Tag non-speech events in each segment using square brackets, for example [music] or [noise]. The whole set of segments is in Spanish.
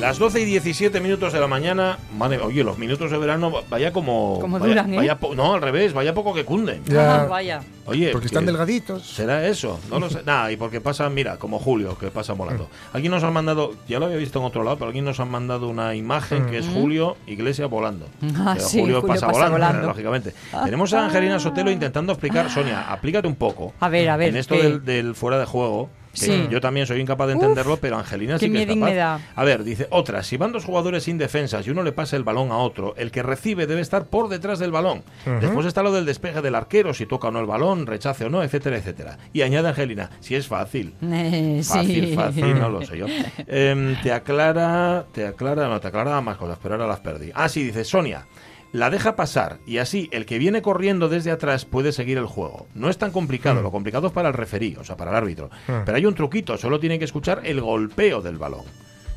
Las 12 y 17 minutos de la mañana. Madre, oye, los minutos de verano, vaya como. Como vaya- duran, ¿eh? vaya po- no, al revés, vaya poco que cunden. Ya. Ah, vaya. Oye, Porque están que- delgaditos. ¿Será eso? No lo sé. Nada, y porque pasa, mira, como Julio, que pasa volando. Mm. Aquí nos han mandado, ya lo había visto en otro lado, pero aquí nos han mandado una imagen que es Julio Iglesias volando. Ah, Pero sí, Julio, Julio pasa, pasa volando, volando. lógicamente. Tenemos a Angelina Sotelo intentando explicar, Sonia, aplícate un poco. A ver, a ver, En esto del, del fuera de juego. Que Sí. Yo también soy incapaz de Uf, entenderlo, pero Angelina sí que es capaz. me da. A ver, dice, otra, si van dos jugadores sin defensas y uno le pasa el balón a otro, el que recibe debe estar por detrás del balón. Después está lo del despeje del arquero, si toca o no el balón, rechace o no, etcétera, etcétera. Y añade Angelina, si es fácil. [laughs] Eh, Fácil, sí. fácil, no lo sé yo. [laughs] Em, te aclara, te aclara, no, te aclara más cosas, pero ahora las perdí. Ah, sí, dice Sonia. La deja pasar y así el que viene corriendo desde atrás puede seguir el juego. No es tan complicado, lo complicado es para el referí, o sea, para el árbitro. Pero hay un truquito, solo tiene que escuchar el golpeo del balón.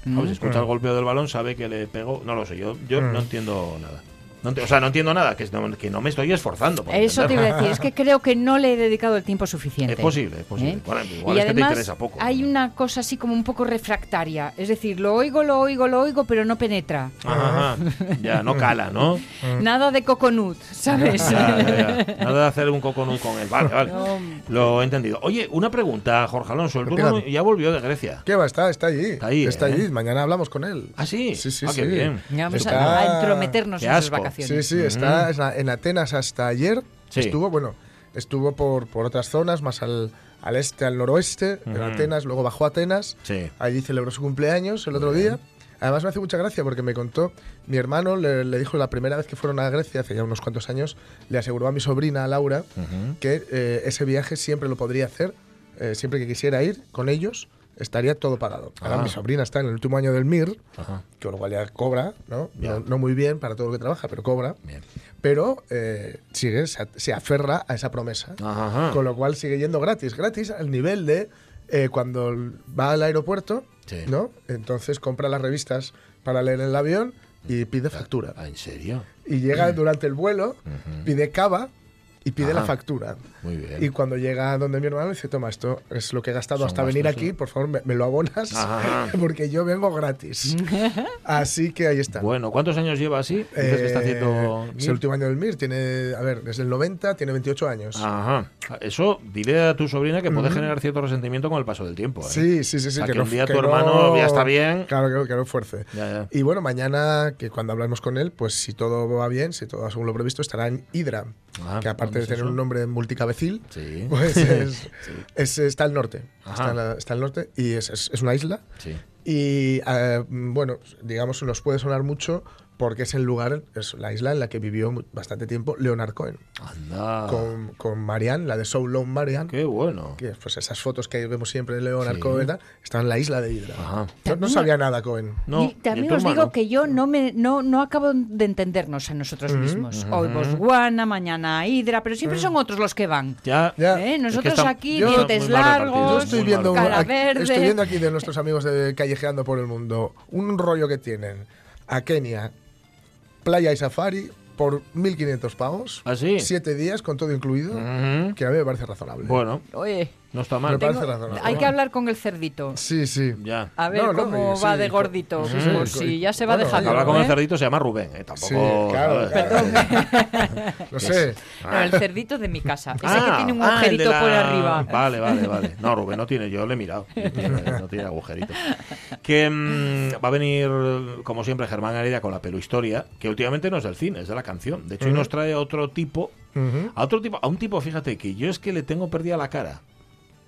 ¿Sabes? Si escucha el golpeo del balón, sabe que le pegó. No lo sé, yo, yo no entiendo nada. No o sea, no entiendo nada, que, no, que no me estoy esforzando. por Eso te iba a decir, es que creo que no le he dedicado el tiempo suficiente. Es posible, es posible. ¿Eh? Bueno, igual y es que te además interesa poco. hay una cosa así como un poco refractaria, es decir, lo oigo, lo oigo, lo oigo, pero no penetra. Ajá. Ya, no [laughs] cala, ¿no? Nada de coconut, ¿sabes? Ya, ya, ya. Nada de hacer un coconut con él. Vale, vale. Lo he entendido. Oye, una pregunta, Jorge Alonso. El turno ya volvió de Grecia. ¿Qué va? Está, está allí. Está ahí, ¿eh? allí. Mañana hablamos con él. Ah, sí. Sí, sí, Ah, qué sí. bien. Ya Vamos Está- a, entrometernos Qué en sus asco. Vacaciones. Sí, sí, está en- en Atenas hasta ayer. Sí. Estuvo, bueno, estuvo por, por otras zonas, más al, al este, al noroeste, de Ujú. Atenas, luego bajó a Atenas. Sí. Allí celebró su cumpleaños el otro día. Además me hace mucha gracia porque me contó, mi hermano le, le dijo la primera vez que fueron a Grecia, hace ya unos cuantos años, le aseguró a mi sobrina Laura que eh, ese viaje siempre lo podría hacer, eh, siempre que quisiera ir con ellos, estaría todo pagado. Ahora Ah. mi sobrina está en el último año del MIR, Ajá. que lo cual ya cobra, ¿no? No, no muy bien para todo lo que trabaja, pero cobra. Bien. Pero eh, sigue, se, aferra a esa promesa. Ajá. Con lo cual sigue yendo gratis. Gratis al nivel de eh, cuando va al aeropuerto, Sí. ¿no? Entonces compra las revistas para leer en el avión y pide factura. Ah, ¿En serio? Y llega durante el vuelo, pide cava y pide Ajá. la factura. Muy bien. Y cuando llega donde mi hermano dice, toma, esto es lo que he gastado Son hasta venir aquí, ¿no? por favor, me, me lo abonas, Ajá. [laughs] porque yo vengo gratis. [laughs] Así que ahí está. Bueno, ¿cuántos años lleva así? Dices que está Eh, haciendo. Es el último año del MIR, tiene, a ver, desde el 90, tiene 28 años. Ajá. Eso dile a tu sobrina que puede generar cierto resentimiento con el paso del tiempo. ¿eh? Sí, sí, sí, sí. O sea, que un día que tu hermano ya está bien. Claro, que, que no fuerce. Ya, ya. Y bueno, mañana, que cuando hablamos con él, pues si todo va bien, si todo va según lo previsto, estará en Hydra. Ah, que aparte ¿dónde de tener eso? un nombre multicabecil, Sí. [laughs] pues es, [laughs] es- está al norte. Está, al norte y es, es- es una isla. Sí. Y eh, bueno, digamos, nos puede sonar mucho porque es el lugar, es la isla en la que vivió bastante tiempo Leonard Cohen. Anda. Con, con Marianne, la de So Long Marianne. Qué bueno. que pues esas fotos que vemos siempre de Leonard Sí. Cohen estaban en la isla de Hydra. Ajá. No, sabía nada Cohen. No, y también os digo que yo no me no, no acabo de entendernos a nosotros mismos. Hoy Botswana, mañana Hydra, pero siempre son otros los que van. Ya. Ya. ¿Eh? Es que Nosotros están- aquí, yo- dientes repartidos, Yo largos, estoy viendo, cara aquí- verde. estoy viendo aquí de nuestros amigos de Callejeando por el Mundo un rollo que tienen a Kenia, playa y safari por 1.500 pavos. ¿Ah, sí? Siete días con todo incluido, que a mí me parece razonable. Bueno, Oye, No está Me mal. parece Tengo- razonable. hay que hablar con el cerdito. Sí, sí. Ya. A ver No, no, cómo sí, va de gordito. sí, Por si ya se va bueno, dejando. Hablar con ¿eh? el cerdito se llama Rubén, eh, tampoco. Sí, claro, claro. No [laughs] sé. No, el cerdito de mi casa. [laughs] Ese Ah, que tiene un ah, agujerito la- por arriba. Vale, vale, vale. No, Rubén no tiene, yo le he mirado. No tiene, no tiene agujerito. Que mm, va a venir, como siempre, Germán Heredia con la peluhistoria, que últimamente no es del cine, es de la canción. De hecho, hoy nos trae a otro tipo, a otro tipo, a un tipo, fíjate, que yo es que le tengo perdida la cara.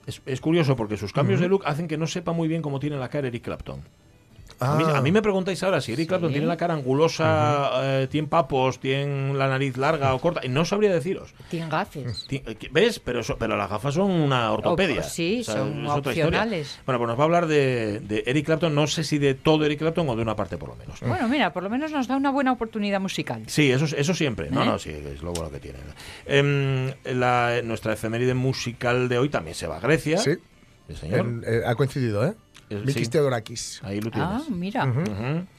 Es, es curioso porque sus cambios de look hacen que no sepa muy bien cómo tiene la cara Eric Clapton. A, mí, Ah. a mí me preguntáis ahora si Eric Clapton tiene la cara angulosa, eh, tiene papos, tiene la nariz larga o corta, y no sabría deciros. Tiene gafes. Ti- eh, ¿Ves? Pero, so- pero las gafas son una ortopedia. Oh, sí, son es otra historia. opcionales. Bueno, pues nos va a hablar de, de Eric Clapton, no sé si de todo Eric Clapton o de una parte por lo menos. Bueno, mira, por lo menos nos da una buena oportunidad musical. Sí, eso, eso siempre. No, ¿Eh? no, sí, es lo bueno que tiene. Em, la- nuestra efeméride musical de hoy también se va a Grecia. Sí. Señor. En- eh, ha coincidido, ¿eh? Eh, Mikis sí. Ahí lo tienes. Ah, mira.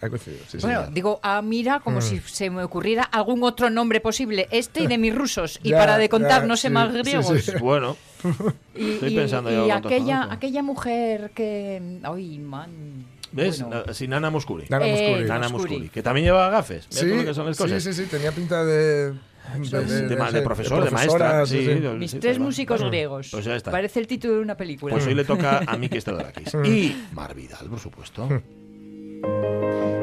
Coincidido, sí, Bueno, señor. digo, ah, mira, como si se me ocurriera algún otro nombre posible, este y de mis rusos, y [laughs] Ya, para de contar ya, no sé sí, más sí, griegos. sí. [laughs] Bueno, [laughs] Y, Estoy y- pensando y yo cuántos aquella, aquella mujer que... Ay, man. ¿ves? Bueno. Sin Nana Moscuri. Nana Eh. Nana. Moscuri, que también lleva gafes. Sí, todo lo que son las sí, cosas. sí, sí, tenía pinta de... De, De, ma- de profesor, de, maestra. sí, sí, de- Mis sí, tres músicos bueno. griegos. Pues ya está. Parece el título de una película. Pues hoy le toca a [laughs] Miki Stellarakis. y Mar Vidal, por supuesto.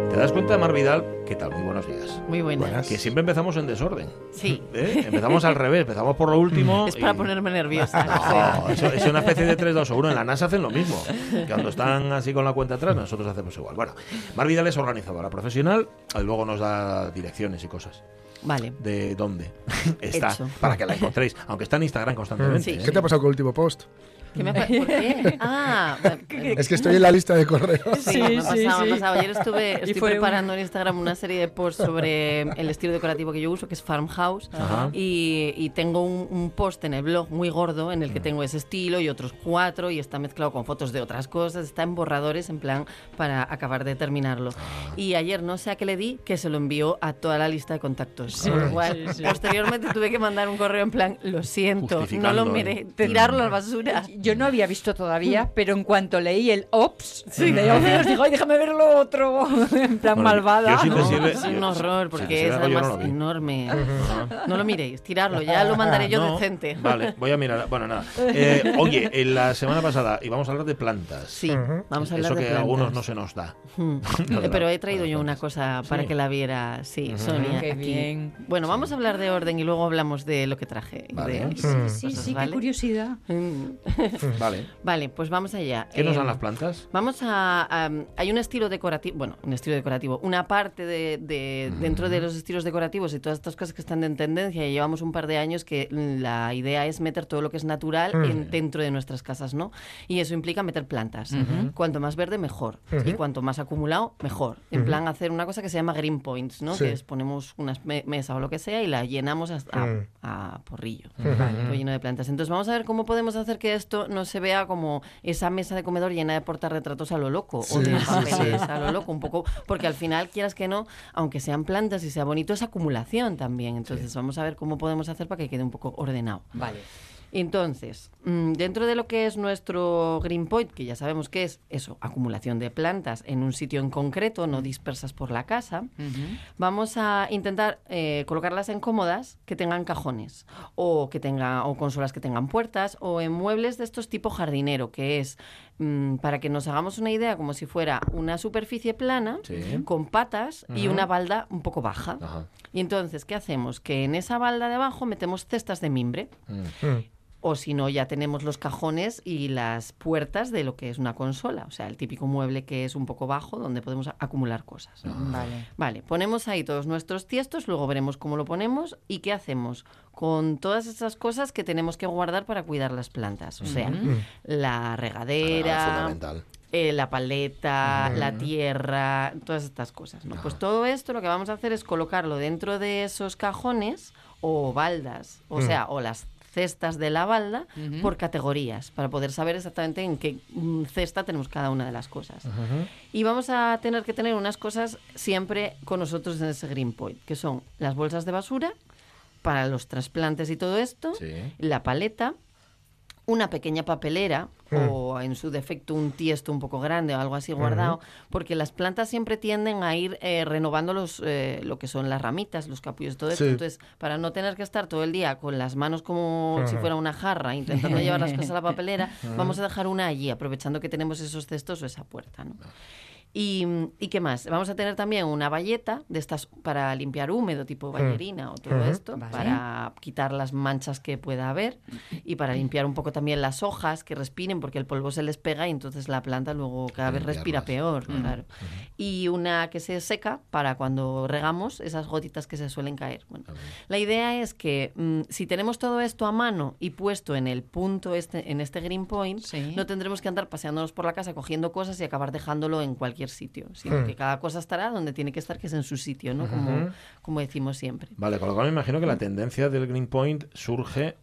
¿Te das cuenta, Mar Vidal? ¿Qué tal? Muy buenos días. Muy buenas. Buenas. Que siempre empezamos en desorden. Sí. [laughs] ¿eh? Empezamos al revés, empezamos por lo último. Es para y- ponerme nerviosa. [laughs] No, eso es una especie de 3, 2 o 1. En la NASA hacen lo mismo. Cuando están así con la cuenta atrás, nosotros hacemos igual. Bueno, Mar Vidal es organizadora profesional, y luego nos da direcciones y cosas. Vale. ¿De dónde [laughs] está? Hecho. Para que la encontréis. Aunque está en Instagram [laughs] constantemente. Sí. ¿eh? ¿Qué te ha pasado con el último post? ¿Qué me pa- ¿Por qué? [laughs] Ah, Es que estoy en la lista de correos. Sí, Sí, me ha sí, pasado, me ha sí. pasado. Ayer estuve, estoy fue un- preparando en Instagram una serie de posts sobre el estilo decorativo que yo uso, que es Farmhouse. Y, y tengo un, un post en el blog muy gordo en el Mm. que tengo ese estilo y otros cuatro y está mezclado con fotos de otras cosas. Está en borradores en plan para acabar de terminarlo. Ah. Y ayer no sé a qué le di que se lo envió a toda la lista de contactos. Con lo cual, posteriormente tuve que mandar un correo en plan, lo siento, no lo miré, tirarlo a la basura. Yo no había visto todavía, pero en cuanto leí el Ops, de Ops, [laughs] digo, ay, déjame ver lo otro. [laughs] en plan Bueno, malvada. yo sí te No, sirve- es un horror porque es no además lo vi. enorme. [laughs] No lo miréis, tirarlo, ya lo mandaré yo No, decente. Vale, voy a mirar. Bueno, nada. Eh, oye, en la semana pasada íbamos a hablar de plantas. Sí, vamos a hablar Eso de que a algunos no se nos da. Hmm. De Pero he traído yo una cosa para Sí. que la viera, sí, Sonia. Qué aquí. bien. Bueno, vamos a hablar de orden y luego hablamos de lo que traje. Vale. de- Sí, sí, cosas, sí, qué curiosidad. Mm. [laughs] Vale. Vale, pues vamos allá. ¿Qué nos dan las plantas? Vamos a, a- Hay un estilo decorativo, bueno, un estilo decorativo, una parte de, de- dentro de los estilos decorativos y todas estas cosas que están en tendencia, y llevamos un par de años que la idea es meter todo lo que es natural en- dentro de nuestras casas, ¿no? Y eso implica meter plantas. Cuanto más verde, mejor. Y cuanto más acumulado, mejor. En plan, hacer una cosa que se llama green points, ¿no? Sí. Que es ponemos una me- mesa o lo que sea y la llenamos hasta a, Mm. a porrillo, todo lleno de plantas. Entonces vamos a ver cómo podemos hacer que esto no se vea como esa mesa de comedor llena de portarretratos a lo loco o de sí, papeles sí. a lo loco, un poco, porque al final, quieras que no, aunque sean plantas y sea bonito, es acumulación también. Entonces vamos a ver cómo podemos hacer para que quede un poco ordenado. Vale. Entonces, mm, dentro de lo que es nuestro Green Point, que ya sabemos que es eso, acumulación de plantas en un sitio en concreto, no dispersas por la casa, vamos a intentar eh, colocarlas en cómodas que tengan cajones o que tengan o consolas que tengan puertas o en muebles de estos tipo jardinero, que es mm, para que nos hagamos una idea como si fuera una superficie plana Sí. con patas y una balda un poco baja. Ajá. Y entonces, ¿qué hacemos? Que en esa balda de abajo metemos cestas de mimbre. Mm. Mm. O si no, ya tenemos los cajones y las puertas de lo que es una consola. O sea, el típico mueble que es un poco bajo donde podemos acumular cosas. Vale. Vale, ponemos ahí todos nuestros tiestos, luego veremos cómo lo ponemos y qué hacemos con todas esas cosas que tenemos que guardar para cuidar las plantas. O sea, la Ah, regadera, fundamental. eh, la paleta, la tierra, todas estas cosas. ¿no? Pues todo esto lo que vamos a hacer es colocarlo dentro de esos cajones o baldas, o sea, o las cestas de la balda por categorías, para poder saber exactamente en qué mm, cesta tenemos cada una de las cosas. Y vamos a tener que tener unas cosas siempre con nosotros en ese Green Point, que son las bolsas de basura para los trasplantes y todo esto, Sí. la paleta, una pequeña papelera Hmm. o en su defecto un tiesto un poco grande o algo así guardado, porque las plantas siempre tienden a ir eh, renovando los, eh, lo que son las ramitas, los capullos, todo esto. Sí. Entonces, para no tener que estar todo el día con las manos como si fuera una jarra intentando llevar las cosas a la [laughs] papelera, vamos a dejar una allí, aprovechando que tenemos esos cestos o esa puerta. ¿no? Y, ¿Y qué más? Vamos a tener también una valleta de estas para limpiar húmedo, tipo ballerina o todo esto, Vale. para quitar las manchas que pueda haber y para limpiar un poco también las hojas que respiren, porque el polvo se les pega y entonces la planta luego cada vez respira Limpiarlas. peor. Claro. Y una que se seca para cuando regamos esas gotitas que se suelen caer. Bueno, la idea es que mm, si tenemos todo esto a mano y puesto en el punto este, en este green point, Sí. no tendremos que andar paseándonos por la casa cogiendo cosas y acabar dejándolo en cualquier sitio, sino Hmm. que cada cosa estará donde tiene que estar, que es en su sitio, ¿no? Como, como decimos siempre. Vale, con lo cual me imagino que la tendencia del Green Point surge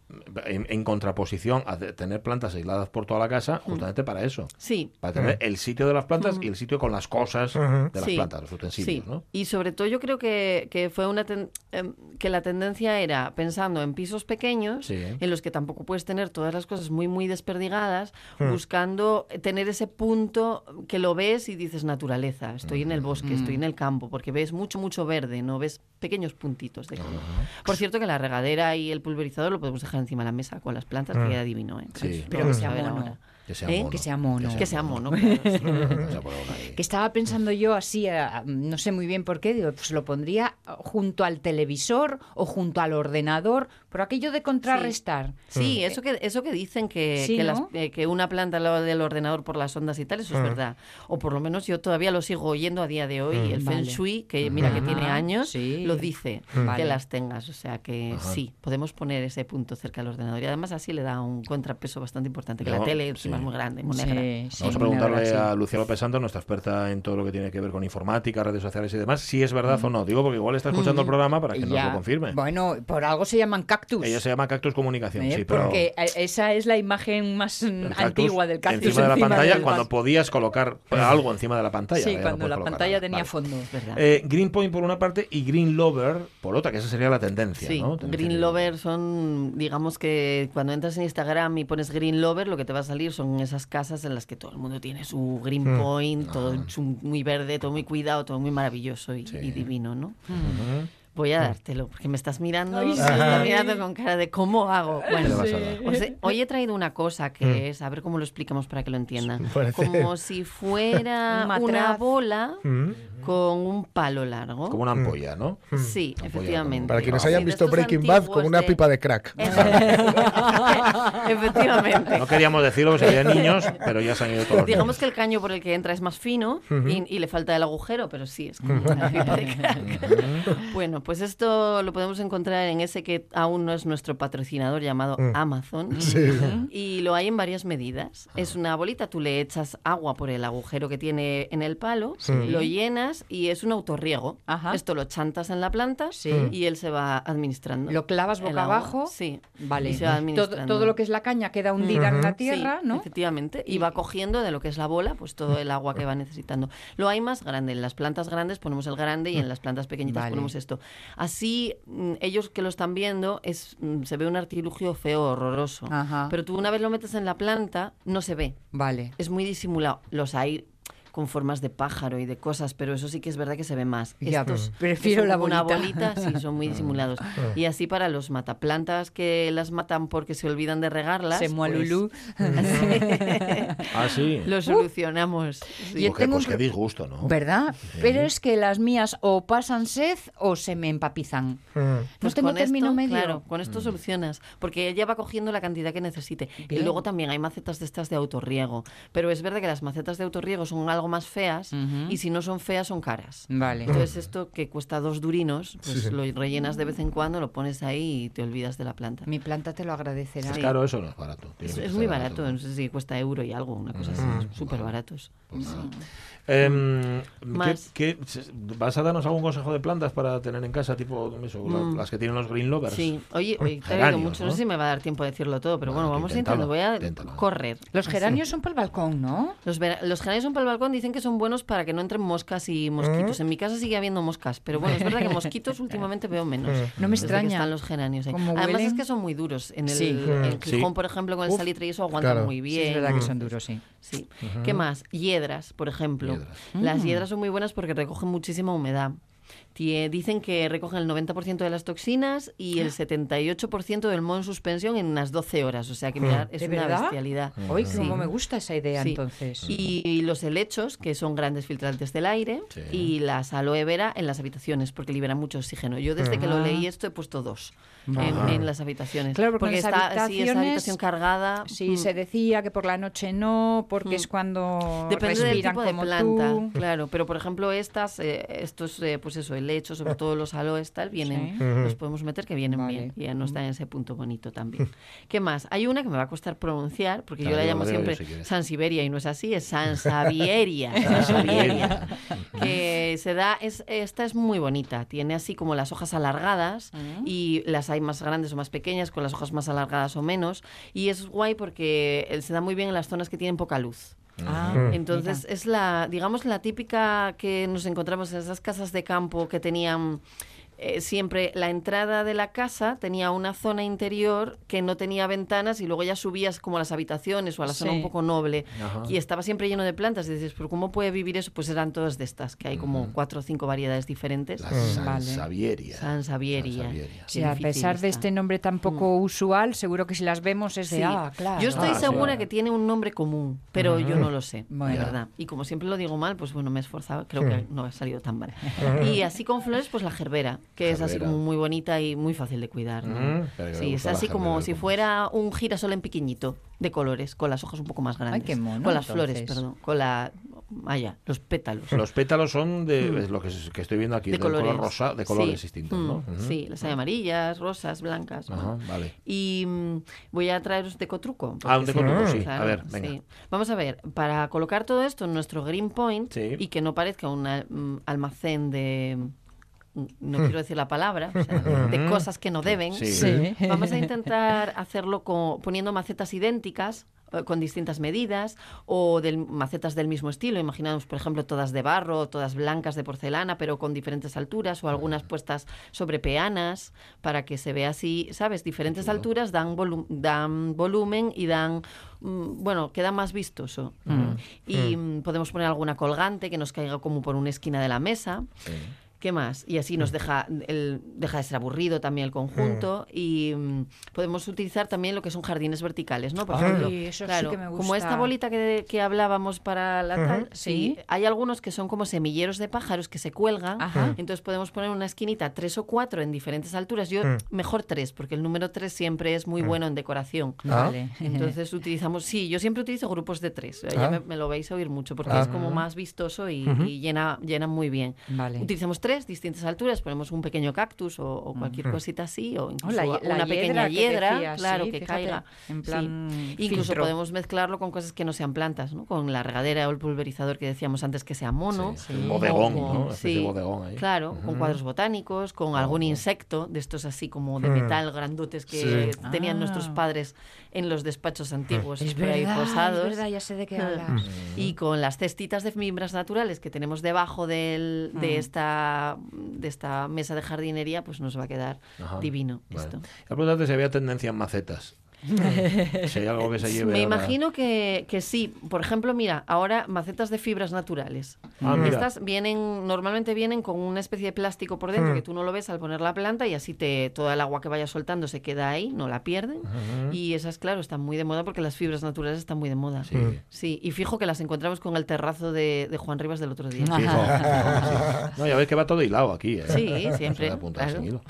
en, en contraposición a tener plantas aisladas por toda la casa, justamente para eso. Sí, Para tener el sitio de las plantas y el sitio con las cosas de las Sí. plantas, los utensilios, Sí, ¿no? y sobre todo yo creo que, que fue una ten- em, que la tendencia era pensando en pisos pequeños Sí. en los que tampoco puedes tener todas las cosas muy muy desperdigadas, Hmm. buscando tener ese punto que lo ves y dices naturaleza, estoy en el bosque, estoy en el campo, porque ves mucho mucho verde, no ves pequeños puntitos de color. Por cierto que la regadera y el pulverizador lo podemos dejar encima de la mesa con las plantas, que queda divino, ¿eh? Sí. Pero Vamos que sea ahora. Que sea ¿Eh? mono. Que sea mono. Que sea mono, sí. O [laughs] sea, ahí. Que estaba pensando yo así, a- no sé muy bien por qué, digo, pues lo pondría junto al televisor o junto al ordenador, por aquello de contrarrestar. Sí, eso que, eso que dicen que, Sí, que, ¿no? las- eh, que una planta al lado del ordenador por las ondas y tal, eso es verdad. O por lo menos yo todavía lo sigo oyendo a día de hoy. El Feng Vale. Shui, que mira que tiene años, sí. lo dice, Vale. que las tengas. O sea que sí, podemos poner ese punto cerca del ordenador. Y además así le da un contrapeso bastante importante, que Yo- la tele sí. Muy grande, muy negra. Sí, sí, Vamos a preguntarle negra, sí. a Lucía López Santos, nuestra experta en todo lo que tiene que ver con informática, redes sociales y demás, si es verdad o no. Digo porque igual está escuchando el programa para que nos lo confirme. Bueno, por algo se llaman cactus. Ella se llama Cactus Comunicación, ¿eh? sí, pero Porque eh, esa es la imagen más mm, cactus antigua del cactus. encima de la pantalla del cuando podías colocar algo encima de la pantalla. Sí, no cuando la pantalla nada. tenía Vale. fondo. ¿Verdad? Eh, Green Point por una parte y Green Lover por otra, que esa sería la tendencia. Sí, ¿no? Tendencia Green Lover son, digamos que cuando entras en Instagram y pones Green Lover, lo que te va a salir son esas casas en las que todo el mundo tiene su Green Point, todo muy verde, todo muy cuidado, todo muy maravilloso y, y divino, ¿no? Voy a dártelo, porque me estás mirando, Ay, me estás mirando con cara de cómo hago. ¿Qué le Bueno, os he- hoy he traído una cosa que es, a ver cómo lo explicamos para que lo entiendan, [laughs] como si fuera [laughs] Un una bola Mm. con un palo largo. Como una ampolla, ¿no? Sí, Ampolla efectivamente. Para quienes hayan visto Breaking Bad, con una de- pipa de crack. [laughs] Efectivamente. No queríamos decirlo porque serían niños, pero ya se han ido todos Digamos niños. que el caño por el que entra es más fino y, y le falta el agujero, pero sí, es como una pipa de crack. Bueno, pues esto lo podemos encontrar en ese que aún no es nuestro patrocinador llamado Amazon. [laughs] Y lo hay en varias medidas. Es una bolita, tú le echas agua por el agujero que tiene en el palo, lo llenas y es un autorriego. Ajá. Esto lo chantas en la planta Sí. y él se va administrando. Lo clavas boca abajo. Sí. Vale. Y se va todo, administrando. todo lo que es la caña queda hundida en la tierra, Sí, ¿no? Efectivamente. Y Y- va cogiendo de lo que es la bola, pues todo el agua que va necesitando. Lo hay más grande. En las plantas grandes ponemos el grande y en las plantas pequeñitas Vale. ponemos esto. Así, mm, ellos que lo están viendo, es, mm, se ve un artilugio feo, horroroso. Ajá. Pero tú una vez lo metes en la planta, no se ve. Vale. Es muy disimulado. Los hay con formas de pájaro y de cosas, pero eso sí que es verdad que se ve más. Ya, Estos prefiero la como una bolita. bolita, sí, son muy [laughs] disimulados. y así para los mataplantas que las matan porque se olvidan de regarlas. Se pues, [laughs] [laughs] mualulú. Ah, sí. lo solucionamos. sí. Yo Porque, tengo pues un qué disgusto, ¿no? ¿Verdad? Pero es que las mías o pasan sed o se me empapizan. Mm. No Pues tengo con término esto, medio. Claro, con esto solucionas, porque ella va cogiendo la cantidad que necesite. Y Bien. luego también hay macetas de estas de autorriego, pero es verdad que las macetas de autorriego son algo más feas Ujú. y si no son feas son caras. Vale. Entonces esto que cuesta dos durinos, pues Sí. lo rellenas de vez en cuando, lo pones ahí y te olvidas de la planta. Mi planta te lo agradecerá. ¿Es Sí. caro eso no es barato? Es, es muy barato, no sé si cuesta euro y algo. una cosa así, súper baratos. Em, ¿qué- Más. qué- vas a darnos algún consejo de plantas para tener en casa, tipo eso, Mm. las que tienen los green lovers? Sí, oye, oye, [laughs] te Geranios, oído mucho, no ¿no? sé si me va a dar tiempo de decirlo todo, pero Bueno, bueno, vamos intentar, voy a inténtalo. correr. Los geranios son para el balcón, ¿no? Los, los geranios son para el balcón, dicen que son buenos para que no entren moscas y mosquitos. En mi casa sigue habiendo moscas, pero bueno, es verdad que mosquitos [laughs] últimamente veo menos. No me que extraña. están los geranios ahí. Como Además es que son muy duros. En el, Sí. el Sí. Gijón, por ejemplo, con el Uf, salitre y eso aguantan claro. muy Sí, bien. es verdad que son duros, sí. Sí. ¿Qué más? Hiedras, por ejemplo. Hiedras. Las hiedras son muy buenas porque recogen muchísima humedad. Tie- Dicen que recogen el 90% de las toxinas y el 78% del moho en suspensión en unas 12 horas. O sea que mirad, es ¿De una verdad? bestialidad. Hoy, Sí. como me gusta esa idea, Sí. entonces. Y los helechos, que son grandes filtrantes del aire, Sí. y las aloe vera en las habitaciones, porque liberan mucho oxígeno. Yo desde que lo Ah. leí esto he puesto dos en, las habitaciones. Claro, porque las está, sí, esa habitaciones- habitación cargada. Sí, mm, se decía que por la noche no, porque es cuando Depende del tipo de planta, tú. claro. Pero por ejemplo estas, eh, estos, eh, pues eso, helechos, sobre [laughs] todo los aloes tal, vienen, Sí. los podemos meter que vienen Vale. bien. Y ya no está en ese punto bonito también. [laughs] ¿Qué más? Hay una que me va a costar pronunciar, porque yo Claro, la yo llamo la yo, siempre si. Sansevieria y no es así, es Sansevieria. [laughs] Sansevieria. que se da, es, esta es muy bonita, tiene así como las hojas alargadas y las hay más grandes o más pequeñas, con las hojas más alargadas o menos. Y es guay porque eh, se da muy bien en las zonas que tienen poca luz. Ah, Entonces es la, digamos, la típica que nos encontramos en esas casas de campo que tenían eh, siempre la entrada de la casa tenía una zona interior que no tenía ventanas y luego ya subías como a las habitaciones o a la zona un poco noble Ajá. y estaba siempre lleno de plantas y dices, pero ¿cómo puede vivir eso? Pues eran todas de estas, que hay como cuatro o cinco variedades diferentes. La Vale. Sí, a pesar de este nombre tan poco usual, seguro que si las vemos es de, Sí. ah, claro. Yo estoy Ah, segura sí. que tiene un nombre común, pero yo no lo sé, Bueno. de verdad. Y como siempre lo digo mal, pues bueno, me he esforzado, creo que no ha salido tan mal. [laughs] y así con flores, pues la gerbera, que es así como muy bonita y muy fácil de cuidar. ¿no? Mm, sí, es así como si ¿cómo fuera un girasol en pequeñito, de colores, con las hojas un poco más grandes. qué mono, Con las flores, perdón, con la... Vaya, los pétalos. Los pétalos son de es lo que, es- que estoy viendo aquí, Mm. de del color colores. rosa, de colores Sí. distintos, Mm, ¿no? Ujú. Sí, las hay amarillas, rosas, blancas. Ajá, bueno. vale. Y mm, voy a traeros decotruco. Ah, un decotruco, sí. A ver, venga. sí. Vamos a ver, para colocar todo esto en nuestro Green Point Sí. y que no parezca un al- mm, almacén de... mm, No quiero decir la palabra, o sea, de cosas que no deben. Sí. Sí. Vamos a intentar hacerlo con, poniendo macetas idénticas eh, con distintas medidas o del, macetas del mismo estilo. Imaginamos, por ejemplo, todas de barro, todas blancas de porcelana, pero con diferentes alturas o algunas puestas sobre peanas para que se vea así, ¿sabes? Diferentes alturas dan, volu- dan volumen y dan, mm, bueno, queda más vistoso. Y mm, podemos poner alguna colgante que nos caiga como por una esquina de la mesa. Sí. ¿Qué más? Y así nos deja, el, deja de ser aburrido también el conjunto y mm, podemos utilizar también lo que son jardines verticales, ¿no? Por Ay, ejemplo, eso sí claro, que me como gusta. esta bolita que, que hablábamos para la tal, sí, Sí. hay algunos que son como semilleros de pájaros que se cuelgan, Ajá. entonces podemos poner una esquinita tres o cuatro en diferentes alturas. Yo, mejor tres, porque el número tres siempre es muy bueno en decoración. Vale. Entonces utilizamos, sí, yo siempre utilizo grupos de tres. Ya Ah. me, me lo vais a oír mucho porque Ah. es como más vistoso y, y llena, llena muy bien. Vale. Utilizamos tres distintas alturas, ponemos un pequeño cactus o, o cualquier cosita así, o incluso la- la una pequeña hiedra que claro, sí, que fíjate, caiga. en Sí. plan Incluso filtro. podemos mezclarlo con cosas que no sean plantas, ¿no? Con la regadera o el pulverizador que decíamos antes que sea mono. Sí, bodegón, o con- ¿no? De bodegón ahí. Claro, con cuadros botánicos, con algún insecto, de estos así como de metal grandotes que Sí. tenían Ah. nuestros padres en los despachos antiguos Es por ahí verdad, posados. es verdad, ya sé de qué Ah. hablas. Y con las cestitas de fibras naturales que tenemos debajo del- de, esta, de esta mesa de jardinería, pues nos va a quedar Ajá. divino Vale. esto. Ya preguntarte si había tendencia en macetas. [laughs] si hay algo que se lleve Me ahora. imagino que, que sí. Por ejemplo, mira, ahora macetas de fibras naturales. Ah, mira. Estas vienen, normalmente vienen con una especie de plástico por dentro que tú no lo ves al poner la planta y así te toda el agua que vaya soltando se queda ahí, no la pierden. Y esas, claro, están muy de moda porque las fibras naturales están muy de moda. Sí. Sí, y fijo que las encontramos con el terrazo de, de Juan Rivas del otro día. Sí, [laughs] sí. No, ya ves que va todo hilado aquí. ¿eh? Sí, No siempre, claro. Bueno,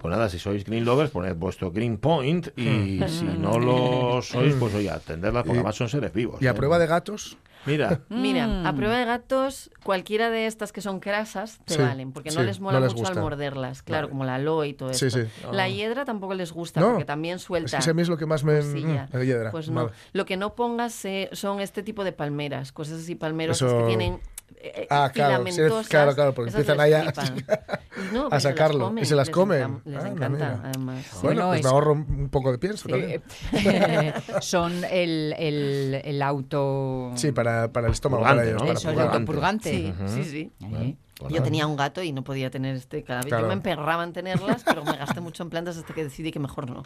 pues nada, si sois green lovers, poned vuestro green point y si no lo sois, pues oye, atenderlas porque Y- además son seres vivos. Y a ¿eh? prueba de gatos, Mira, Mira, a prueba de gatos, cualquiera de estas que son crasas te Sí, valen, porque no les mola no les mucho al gusta. morderlas, claro, Vale. como la aloe y todo Sí, sí. La Ah. hiedra tampoco les gusta, No, porque también suelta. es que ese a mí es lo que más me... cosilla. mm, la hiedra. Pues no. Vale. Lo que no pongas eh, son este tipo de palmeras, cosas así palmerosas Eso- que tienen eh, Ah, claro, sí, claro, claro, porque empiezan les a-. [laughs] Y no, las sacarlo. comen, ¿Y se las les comen? encanta- Les Anda, encanta, además. Bueno, Bueno, pues es- me ahorro un, poco de pienso también. Eh, [laughs] son el, el, el auto... Sí, para, para el estómago, Purgante, para ellos. ¿no? para Eso, el purgar. autopurgante. Sí, sí, sí. Ahí. Pues Yo tenía un gato y no podía tener este cada vez. Claro. Yo me emperraba en tenerlas, pero me gasté mucho en plantas hasta que decidí que mejor no.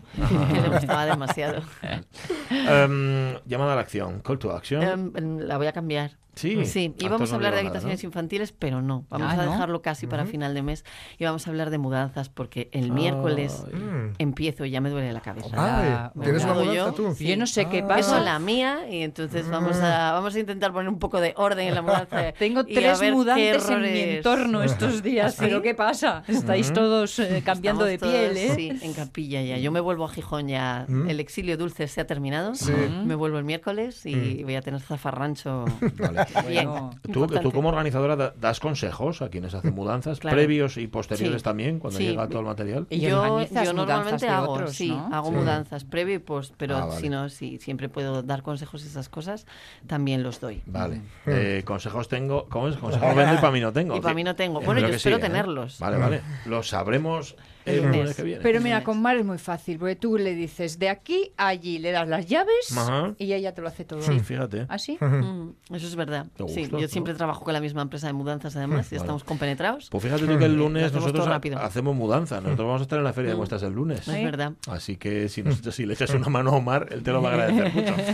que le gustaba demasiado. Em, llamada a la acción, call to action. Em, la voy a cambiar. Sí. Sí, íbamos no a hablar de digo nada, habitaciones infantiles, pero no. Vamos Ah, a ¿no? dejarlo casi para final de mes y vamos a hablar de mudanzas porque el miércoles. Mm. empiezo y ya me duele la cabeza. Me ¿tienes una mudanza yo. tú? Sí. Yo no sé qué Ah. Pasa. la mía y entonces vamos a, vamos a intentar poner un poco de orden en la mudanza. [laughs] Tengo tres mudantes en mi entorno estos días, ¿Sí? pero ¿qué pasa? Estáis todos eh, cambiando Estamos de todos, piel, ¿eh? Sí, en capilla ya. Yo me vuelvo a Gijón ya. Mm. El exilio dulce se ha terminado. Sí. Me vuelvo el miércoles y voy a tener zafarrancho. [laughs] Vale. [laughs] Bien. Bueno. Tú, tú como organizadora da- das consejos a quienes hacen mudanzas, Claro. previos y posteriores Sí. también, cuando Sí. llega todo el material. Y yo, yo normalmente hago, otros, sí, ¿no? hago Sí. mudanzas previo y post, pero Ah, vale. si no, sí, siempre puedo dar consejos y esas cosas, también los doy. Vale. Eh, consejos tengo. ¿Cómo es? [laughs] Consejos vendo y para mí no tengo. Para mí no tengo. Bueno, yo espero sí, ¿eh? tenerlos. Vale, vale. Lo sabremos el lunes lunes. que viene. Pero mira, con Mar es muy fácil, porque tú le dices de aquí a allí, le das las llaves Ajá. y ella te lo hace todo. Sí, fíjate. ¿Así? Mm, eso es verdad. Sí, yo ¿no? siempre trabajo con la misma empresa de mudanzas, además, y Vale. estamos compenetrados. Pues fíjate tú que el Lo lunes nosotros hacemos mudanza. Nosotros vamos a estar en la feria de muestras el lunes. Es verdad. Así que si, nos- si le echas una mano a Omar, él te lo va a agradecer mucho. [laughs]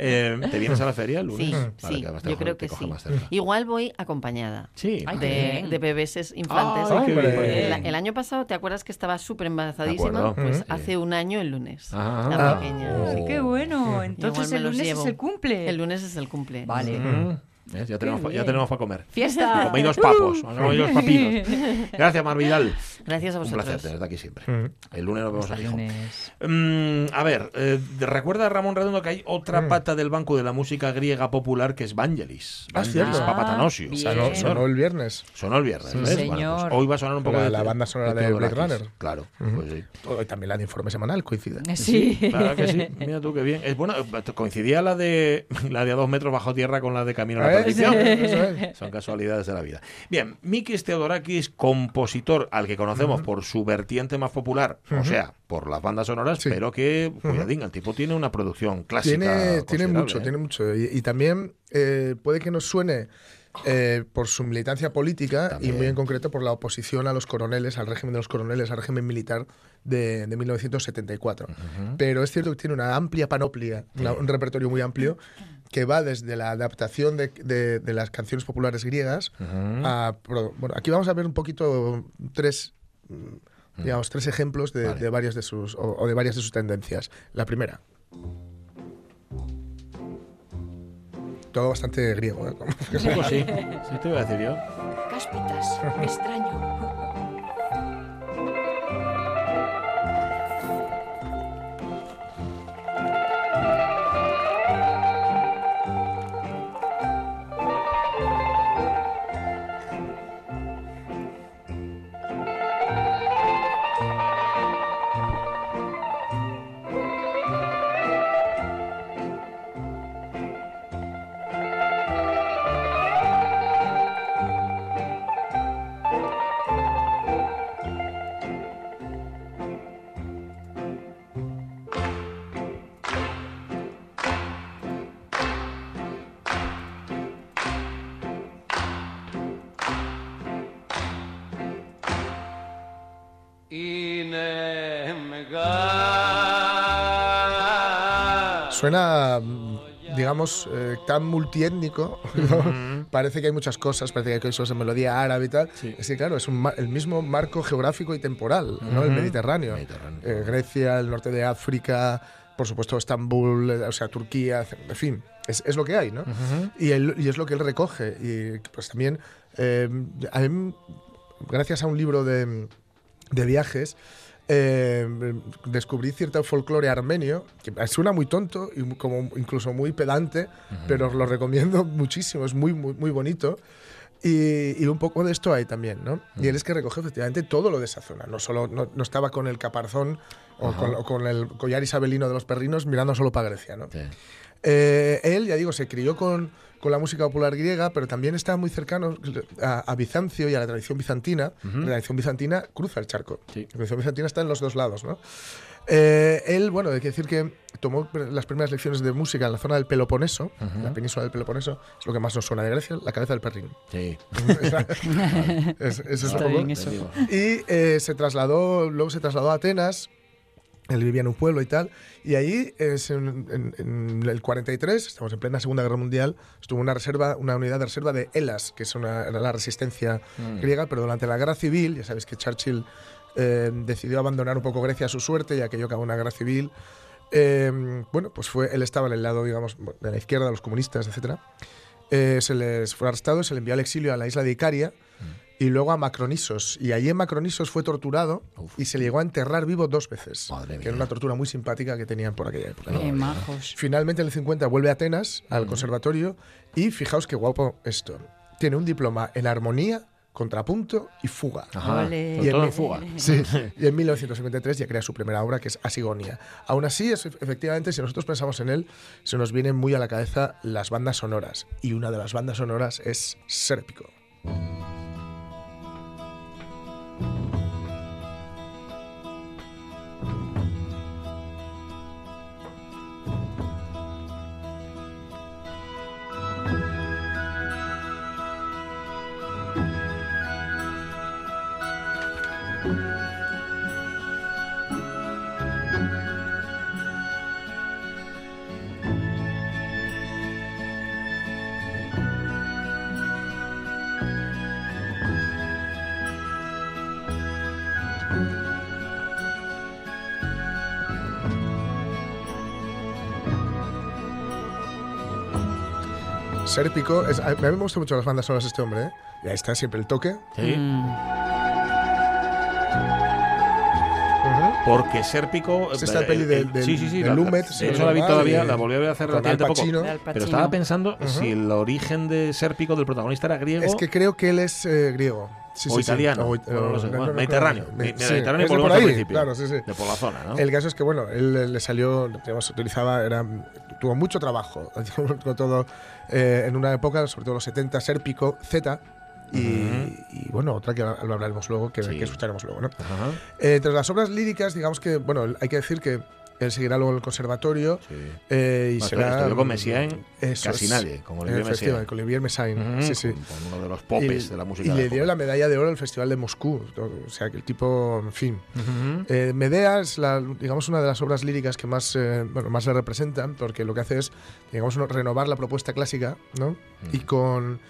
Eh, ¿Te vienes a la feria el lunes? Sí, Vale, sí, que yo creo que sí. Igual voy acompañada. Sí, de, de bebés infantes. Ay, Hombre. el, el año pasado, ¿te acuerdas que estaba súper embarazadísima? Pues Sí. hace un año el lunes. Ah. la Ah. pequeña. Oh. Sí, qué bueno. Entonces el lunes llevo. es el cumple. El lunes es el cumple. Vale. Mm. Ya tenemos, pa- ya tenemos para comer. Fiesta. Comidos papos, comidos papinos. [laughs] Gracias, Mar Vidal. Gracias a Un vosotros. placer tenerte aquí siempre. Mm. El lunes nos vemos aquí. Mm, a ver, eh, recuerda Ramón Redondo que hay otra pata del banco de la música griega popular que es Vangelis. Ah, Vangelis cierto. Papatanosio. Sonó, sonó el viernes. Sonó el viernes, Sí, ¿ves? Bueno, señor. pues hoy va a sonar un poco La- de la banda sonora de Theodorakis. Blade Runner. Claro, pues sí. Hoy también la de informe semanal coincide. [laughs] Sí. Claro que sí. Mira tú qué bien. Es bueno, coincidía la de [laughs] la de a dos metros bajo tierra con la de Camino a la Perdición. Eso es. Son casualidades de la vida. Bien, Mikis Theodorakis, compositor al que conocemos por su vertiente más popular, o sea, por las bandas sonoras, Sí. pero que, cuidadín, el tipo tiene una producción clásica. Tiene, mucho, ¿eh? tiene mucho. Y, y también eh, puede que nos suene eh, por su militancia política También. y muy en concreto por la oposición a los coroneles, al régimen de los coroneles, al régimen militar de, de 1974. Pero es cierto que tiene una amplia panoplia, una- un repertorio muy amplio que va desde la adaptación de, de- de las canciones populares griegas a... Bueno, aquí vamos a ver un poquito tres... mm, Digamos, tres ejemplos de, Vale. de varias de sus o, o de varias de sus tendencias. La primera, todo bastante griego. ¿eh? [laughs] Un poco sí. Sí, te iba a decir yo. Cáspitas, extraño. Suena, mm, digamos, eh, tan multiétnico. ¿no? [laughs] Parece que hay muchas cosas, parece que hay cosas en melodía árabe y tal. Sí. Es que, claro, es un ma- el mismo marco geográfico y temporal, ¿no? El. Mediterráneo. Mediterráneo. Eh, Grecia, el norte de África, por supuesto Estambul, eh, o sea, Turquía, en fin, es, es lo que hay, ¿no? y, él- y es lo que él recoge. Y pues también, eh, a mí, gracias a un libro de, de viajes, eh, descubrí cierto folclore armenio, que suena muy tonto y como incluso muy pedante, pero os lo recomiendo [laughs] muchísimo, es muy, muy, muy bonito. Y, y un poco de esto hay también, ¿no? Y él es que recoge efectivamente todo lo de esa zona, no solo no, no estaba con el caparzón o con, o con el collar isabelino de los perrinos mirando solo para Grecia, ¿no? Sí. Eh, él, ya digo, se crió con, con la música popular griega, pero también está muy cercano a, a Bizancio y a la tradición bizantina. La tradición bizantina cruza el charco. Sí. La tradición bizantina está en los dos lados, ¿no? Eh, él, bueno, hay que decir que tomó las primeras lecciones de música en la zona del Peloponeso, la península del Peloponeso, es lo que más nos suena de Grecia, la cabeza del perrín. Sí. [laughs] Es- eso es un poco- y eh, se trasladó, luego se trasladó a Atenas. Él vivía en un pueblo y tal. Y ahí, es en, en- en el 43, estamos en plena Segunda Guerra Mundial, estuvo una reserva, una unidad de reserva de Elas, que es una, era la resistencia griega, pero durante la Guerra Civil, ya sabéis que Churchill eh, decidió abandonar un poco Grecia a su suerte, ya que yo acabó una guerra civil. Eh, bueno, pues fue, él estaba en el lado, digamos, de la izquierda, de los comunistas, etcétera. Eh, se les fue arrestado, se le envió al exilio a la isla de Icaria y luego a Macronisos. Y allí en Macronisos fue torturado y se le llegó a enterrar vivo dos veces. Madre que era mía. una tortura muy simpática que tenían por aquella época. Qué majos. Finalmente en el 50 vuelve a Atenas, al conservatorio, y fijaos qué guapo esto. Tiene un diploma en armonía, contrapunto y fuga. Ajá. [laughs] [laughs] Y en fuga. Sí, y en 1953 ya crea su primera obra, que es Asigonia. Aún así, es- efectivamente, si nosotros pensamos en él, se nos vienen muy a la cabeza las bandas sonoras. Y una de las bandas sonoras es Sérpico. Sérpico, es, a mí me gustan mucho las bandas sonoras de este hombre, ¿eh? Y ahí está siempre el toque. Sí. Mm. Porque Sérpico. Es esta eh, peli eh, del- del- sí, sí, sí. Lumet, De si hecho, no la vi todavía, la volví a ver hace relativamente poco. Pero estaba pensando si el origen de Sérpico, del protagonista, era griego. Es que creo que él es eh, griego. Sí, O sí, sí. italiano. O- Bueno, no lo sé. no, Bueno, no, no, Mediterráneo. Mediterráneo, volvemos por al principio. Claro, sí, sí. De por la zona, ¿no? El caso es que, bueno, él le- salió, digamos, utilizaba, era, tuvo mucho trabajo, [laughs] con todo, eh, en una época, sobre todo los 70, Sérpico, Z, y, y, bueno, otra que hablaremos luego, que, Sí. que escucharemos luego, ¿no? Eh, entre las obras líricas, digamos que, bueno, hay que decir que él seguirá luego en el conservatorio Sí. eh, y Bueno, será... estudió con Messiaen Eso casi es. nadie, como Olivier Messiaen. Con Olivier Messiaen, sí, sí. con- con uno de los popes y, de la música. y le dieron la medalla de oro al Festival de Moscú. O sea, que el tipo, en fin. Ujú. Eh, Medea es, la, digamos, una de las obras líricas que más, eh, bueno, más le representan, porque lo que hace es, digamos, no- renovar la propuesta clásica, ¿no? Y con,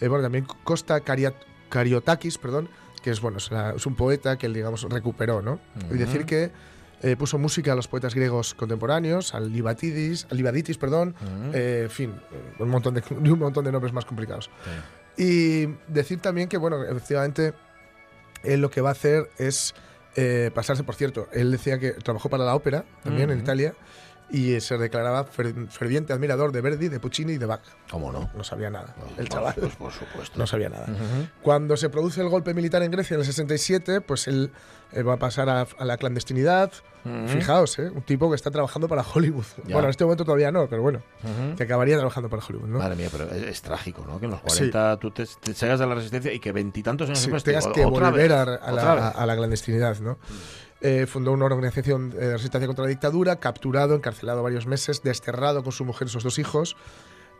eh, bueno, también Costa Caria- Cariotakis, perdón, que es, bueno, es, la- es un poeta que él, digamos, recuperó, ¿no? Y decir que eh, puso música a los poetas griegos contemporáneos, al Libatidis, al Libaditis, perdón, eh, en fin, un montón, [laughs] de, un montón de nombres más complicados. Y decir también que, bueno, efectivamente, él lo que va a hacer es eh, pasarse, por cierto, él decía que trabajó para la ópera también en Ujú. Italia y se declaraba fer- ferviente admirador de Verdi, de Puccini y de Bach. ¿Cómo no? No sabía nada, el chaval. Pues por supuesto. No sabía nada. Cuando se produce el golpe militar en Grecia en el 67, pues él eh, va a pasar a, a la clandestinidad. Fijaos, ¿eh? un tipo que está trabajando para Hollywood. Ya. Bueno, en este momento todavía no, pero bueno, Ujú. que acabaría trabajando para Hollywood. ¿no? Madre mía, pero es, es trágico, ¿no? Que en los 40 tú te, te llegas a la resistencia y que veintitantos años Sí, después tengas te- que volver a, a la, a- a la clandestinidad, ¿no? Eh, fundó una organización eh, de resistencia contra la dictadura, capturado, encarcelado varios meses, desterrado con su mujer y sus dos hijos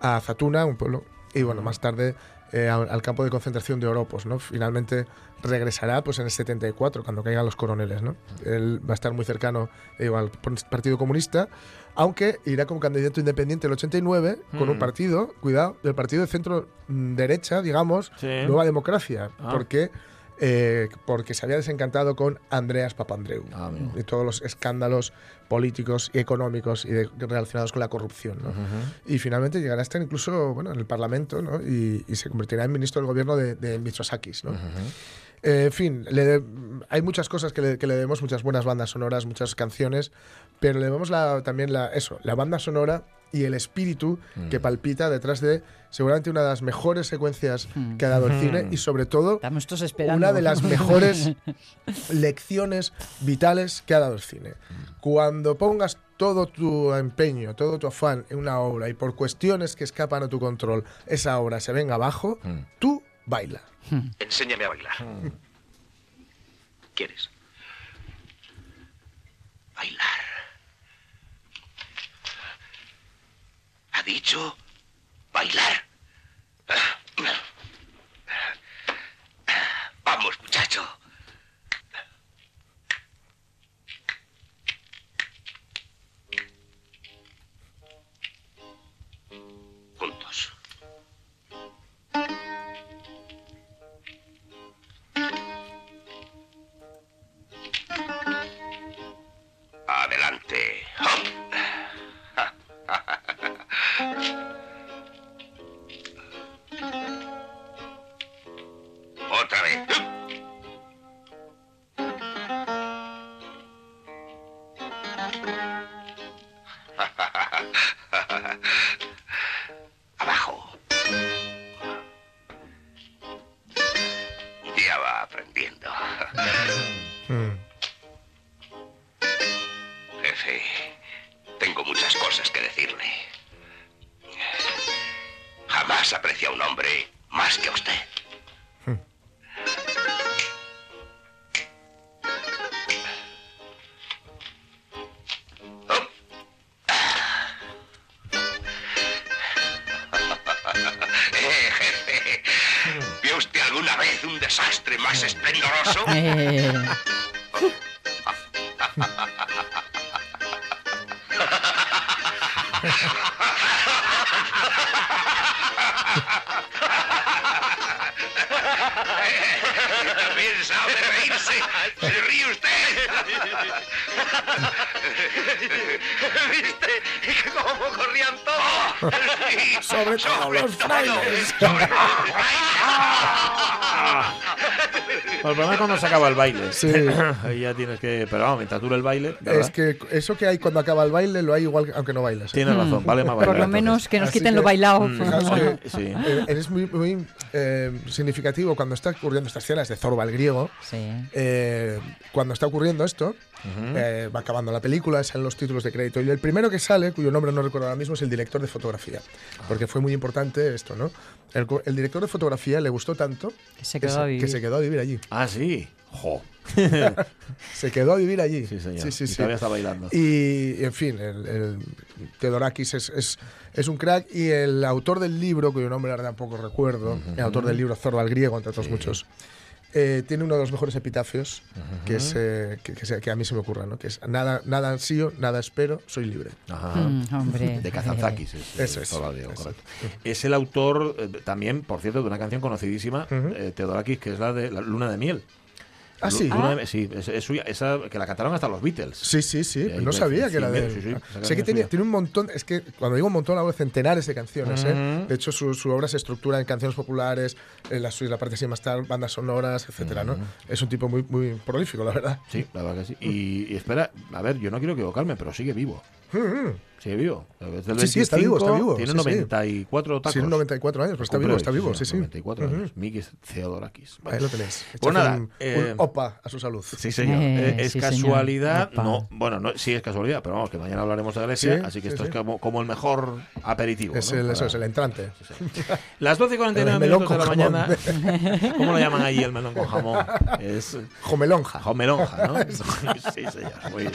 a Zatuna, un pueblo, y bueno, más tarde eh, al, al campo de concentración de Oropos, ¿no? Finalmente regresará pues en el 74, cuando caigan los coroneles, ¿no? Él va a estar muy cercano eh, al Partido Comunista, aunque irá como candidato independiente el 89 con un Mm. partido, cuidado, el partido de centro mm, derecha, digamos, Sí. Nueva Democracia, Ah. porque eh, porque se había desencantado con Andreas Papandreou Ah, y todos los escándalos políticos y económicos y de- relacionados con la corrupción. ¿no? Y finalmente llegará a estar incluso bueno, en el Parlamento ¿no? y, y se convertirá en ministro del gobierno de, de Mitsotakis. ¿no? Eh, en fin, le de- hay muchas cosas que le, que le debemos, muchas buenas bandas sonoras, muchas canciones, pero le debemos la, también la, eso, la banda sonora y el espíritu Mm. que palpita detrás de seguramente una de las mejores secuencias que ha dado el cine y sobre todo Estamos todos esperando. una de las [laughs] mejores lecciones vitales que ha dado el cine. Cuando pongas todo tu empeño, todo tu afán en una obra y por cuestiones que escapan a tu control esa obra se venga abajo, tú baila. Enséñame a bailar. ¿Quieres? Bailar. ¿Ha dicho bailar? Vamos, muchacho. El problema es cuando se acaba el baile. Sí. [laughs] Ahí ya tienes que. Pero vamos, mientras dure el baile. ¿verdad? Es que eso que hay cuando acaba el baile lo hay igual aunque no bailes. ¿eh? Tienes razón, vale más bailar. por lo entonces. menos que nos Así quiten que- lo bailado. Mm, que [laughs] Sí. eh, es muy, muy eh, significativo cuando está ocurriendo estas escenas de Zorba el griego. Sí. eh, cuando está ocurriendo esto, eh, va acabando la película, salen los títulos de crédito. Y el primero que sale, cuyo nombre no recuerdo ahora mismo, es el director de fotografía. Porque fue muy importante esto, ¿no? El, el director de fotografía le gustó tanto Que se que quedó a se, vivir. que se quedó a vivir allí. Ah, sí. Jo. [laughs] Se quedó a vivir allí. Sí, señor. Sí, sí, Y sí. todavía está bailando. Y, y, en fin, el, el Theodorakis es, es, es un crack y el autor del libro, cuyo nombre ahora tampoco recuerdo, el autor del libro Zorba el griego, entre otros muchos, eh, tiene uno de los mejores epitafios que, es, eh, que, que se- que a mí se me ocurra, ¿no? que es nada, nada ansío, nada espero, soy libre. Ajá. Mm, hombre. De Kazantzakis. [laughs] Es, Eso es. Zorba griego, Eso. correcto. Es el autor eh, también, por cierto, de una canción conocidísima, eh, Theodorakis, que es la de la Luna de Miel. Ah, sí. De Miel, sí, es, es suya, esa que la cantaron hasta los Beatles. Sí, sí, sí. No sabía que era de sí, él. sí, esa sé canción que tiene, tiene un montón. Es que cuando digo un montón, hablo de centenares de canciones. ¿eh? Ujú. De hecho, su, su obra se estructura en canciones populares, en la, la parte así más tarde, bandas sonoras, etcétera, ¿no? Es un tipo muy, muy prolífico, la verdad. Sí, la verdad que sí. Y, y espera, a ver, yo no quiero equivocarme, pero sigue vivo. Sigue vivo. Es del Sí, sí, está vivo, está 25, vivo, Tiene sí, sí. 94 tacos. Tiene 94 años, pero está vivo, está vivo, sí, sí. 94 Ujú. años. Mikis Theodorakis. Ahí lo tenéis. Pues Echad nada, un, eh, un opa a su salud. Sí, señor. Eh, Eh, es sí, señor. casualidad. Opa. No, bueno, no, sí es casualidad, pero vamos, que mañana hablaremos de Grecia, Sí, así que sí, esto sí. es como, como el mejor aperitivo. Es ¿no? el, eso es el entrante. Las 12 y 49 El melón minutos de la mañana. [laughs] ¿Cómo lo llaman allí el melón con jamón? Es Jomelonja. jomelonja, ¿no? [laughs] sí, señor. Muy bien.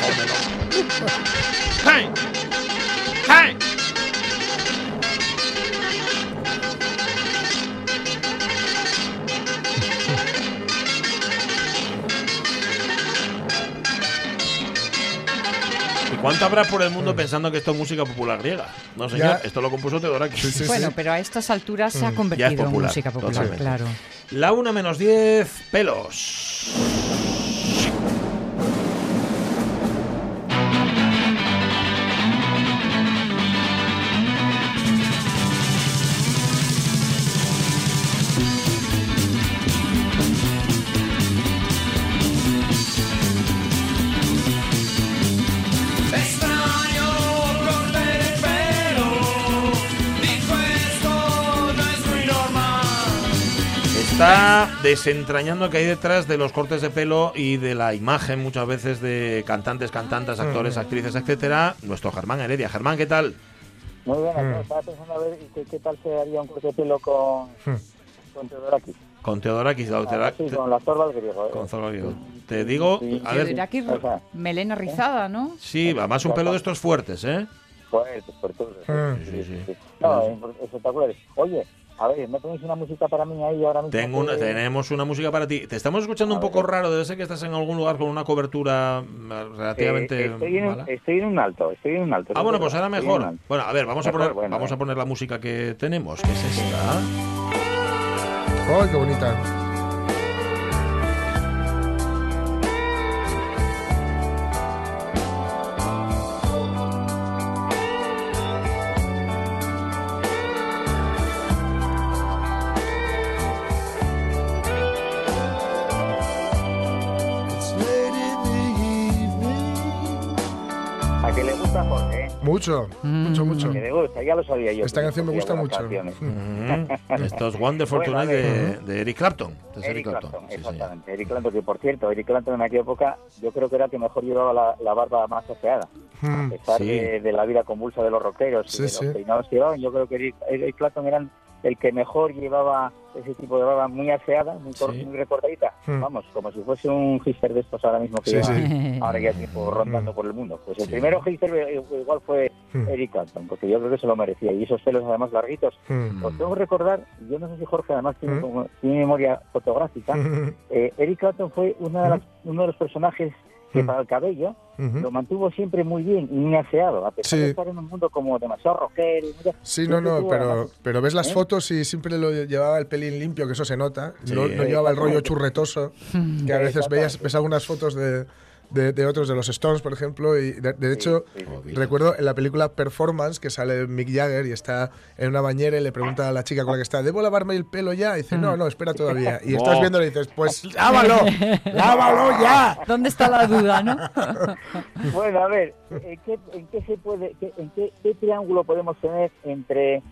Jomelonja. [laughs] ¡Hey! ¡Hey! ¿Y cuánto habrá por el mundo pensando que esto es música popular griega? No, señor, Ya. esto lo compuso Teodorakis. Sí, sí, bueno, sí. pero a estas alturas se ha Ya convertido popular, en música popular, totalmente. claro. La una menos 10 pelos. Está [laughs] desentrañando que hay detrás de los cortes de pelo y de la imagen muchas veces de cantantes, cantantes, actores, actrices, etcétera, nuestro Germán Heredia. Germán, ¿qué tal? Muy buenas, Mm. estaba pensando a ver qué, qué tal se haría un corte de pelo con, Hmm. con Teodorakis. Con Teodorakis, la Ah, sí, con la torba del griego. ¿eh? con Zorro Te digo, Sí, a ver, Teodorakis, o sea, melena rizada, ¿no? sí, además un pelo de estos fuertes, ¿eh? fuertes, fuertes. Hmm. Sí, sí, sí. No, espectaculares. Oye, a ver, ¿me ponéis una música para mí ahí ahora mismo? Tengo una, que- tenemos una música para ti. Te estamos escuchando un A poco raro, debe ser que estás en algún lugar con una cobertura mm, Eh, relativamente estoy, en, mala. estoy en un alto, estoy en un alto. Ah, bueno, pues ahora mejor. Bueno, a ver, vamos a poner, bueno, vamos a eh. poner la música que tenemos, que es esta. ¡Ay, qué bonita! Mucho, mucho, mucho. Que le gusta, ya lo sabía yo. Esta canción me gusta mucho. canciones. Ujú. Esto es Wonderful Bueno, a Tonight de, Eric Clapton. Es Eric Clapton, Sí, señor. exactamente. Eric Clapton, que por cierto, Eric Clapton en aquella época yo creo que era el que mejor llevaba la, la barba más aseada. A Mm. pesar Sí. de, de la vida convulsa de los rockeros y Sí, de los sí. peinados que llevaban, yo creo que Eric, Eric Clapton era el que mejor llevaba ese tipo de barba muy aseada, muy, Sí. muy recortadita. Hmm. Vamos, como si fuese un hipster de estos ahora mismo que Sí, lleva sí. ahora ya tiempo rondando por el mundo. Pues el primero hipster eh, igual fue Hmm. Eric Clapton, porque yo creo que se lo merecía. Y esos pelos además larguitos. Os tengo que recordar, yo no sé si Jorge además tiene, Hmm. como- tiene memoria fotográfica, eh, Eric Clapton fue una de las- uno de los personajes que Hmm. para el cabello lo mantuvo siempre muy bien y muy aseado, a pesar Sí. de estar en un mundo como demasiado rockero. y mira, Sí, no, no, pero, pero ves las ¿Eh? fotos y siempre lo llevaba el pelín limpio, que eso se nota. Sí. No, no llevaba el rollo churretoso, que a veces veías, ves algunas fotos de, de, de otros, de los Stones, por ejemplo, y de, de hecho, sí, sí. recuerdo en la película Performance que sale Mick Jagger y está en una bañera y le pregunta a la chica con la que está, ¿debo lavarme el pelo ya? Y dice, no, no, espera todavía. Y estás viendo y le dices, pues [laughs] lávalo, lávalo ya. ¿Dónde está la duda, no? [laughs] Bueno, a ver, ¿en qué, en qué se puede, qué- en qué, qué triángulo podemos tener entre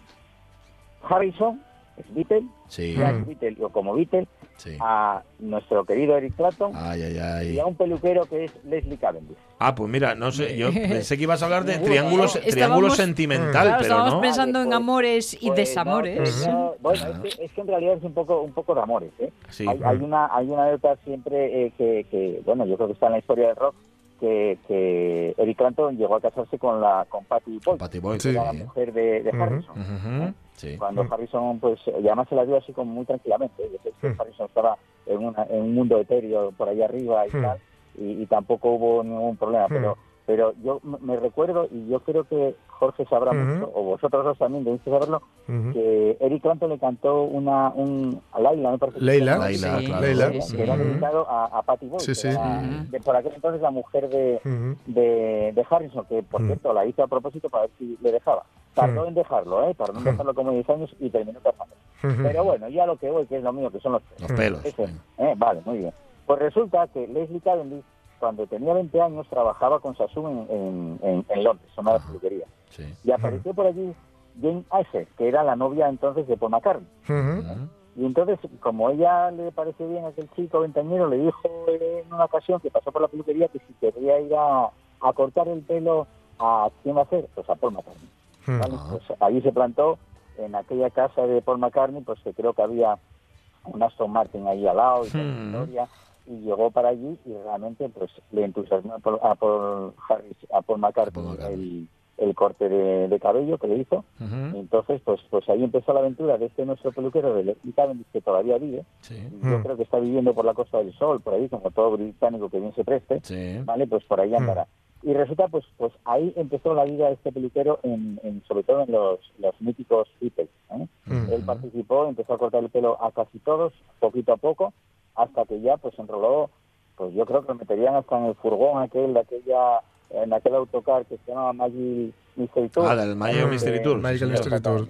Harrison, es Beatle, Sí, Jack Beatle o como Beatle, sí. a nuestro querido Eric Clapton Ay, ay, y a un peluquero que es Leslie Cavendish. Ah, pues mira, no sé, yo pensé que ibas a hablar de Ninguno, triángulo, ¿no? triángulo Estábamos- sentimental, Claro, pero estábamos no. pensando en Pues- amores y Pues, desamores. no, no, bueno, es que, es que en realidad es un poco un poco de amores. ¿eh? Sí. Hay, hay una hay una anécdota siempre eh, que, que, bueno, yo creo que está en la historia del rock, que, que Eric Clapton llegó a casarse con la con Patty Boyd, Patty Boyd, que era la mujer de, de. Harrison. Sí. Cuando Harrison, pues, además se la dio así como muy tranquilamente. y después que. Harrison estaba en, una- en un mundo etéreo por ahí arriba y tal, y, y tampoco hubo ningún problema. Pero pero yo me recuerdo, y yo creo que Jorge sabrá Ujú. mucho, o vosotros dos también debéis saberlo, que Eric Clapton le cantó una, un, a Laila, me parece. que Leila. Laila, Sí. claro. Leila. que- que era dedicado a, a Patty Boyd, Sí, que sí. era Ujú. de por aquel entonces la mujer de, de, de Harrison, que por cierto la hizo a propósito para ver si le dejaba. Tardó en dejarlo, ¿eh? Tardó en dejarlo como 10 años y terminó casando. Pero bueno, ya lo que voy, que es lo mío, que son los Los pelos. Ese, ¿eh? Vale, muy bien. Pues resulta que Leslie Cavendish, cuando tenía 20 años, trabajaba con Sassoon en, en, en- en Londres, en una Ajá. peluquería. Sí. Y apareció por allí Jane Asher, que era la novia entonces de Paul McCartney. Y entonces, como ella le pareció bien a aquel chico ventañero, le dijo en una ocasión que pasó por la peluquería que si quería ir a, a cortar el pelo, ¿a quién va a ser? Pues a Paul McCartney. ¿vale? Pues allí se plantó en aquella casa de Paul McCartney, pues que creo que había un Aston Martin ahí al lado y toda la historia, y llegó para allí y realmente pues le entusiasmó a Paul, a Paul Harris, a Paul McCartney, Paul. El, el corte de, de cabello que le hizo. Ujú. Y entonces, pues pues ahí empezó la aventura de este nuestro peluquero de Cavendish, que todavía vive. Sí. Yo Hmm. creo que está viviendo por la Costa del Sol, por ahí, como todo británico que bien se preste. Sí. ¿vale? Pues por ahí andará. Y resulta, pues, pues ahí empezó la vida de este peluquero, en, en- sobre todo en los, los míticos Beatles. ¿eh? Él participó, empezó a cortar el pelo a casi todos, poquito a poco, hasta que ya, pues, enroló, pues yo creo que lo meterían hasta en el furgón aquel, de aquella, en aquel autocar que se llama Magic Mystery Tour. Ah, del Magic Eh, Mystery Tour. Magical sí, Mystery Tour.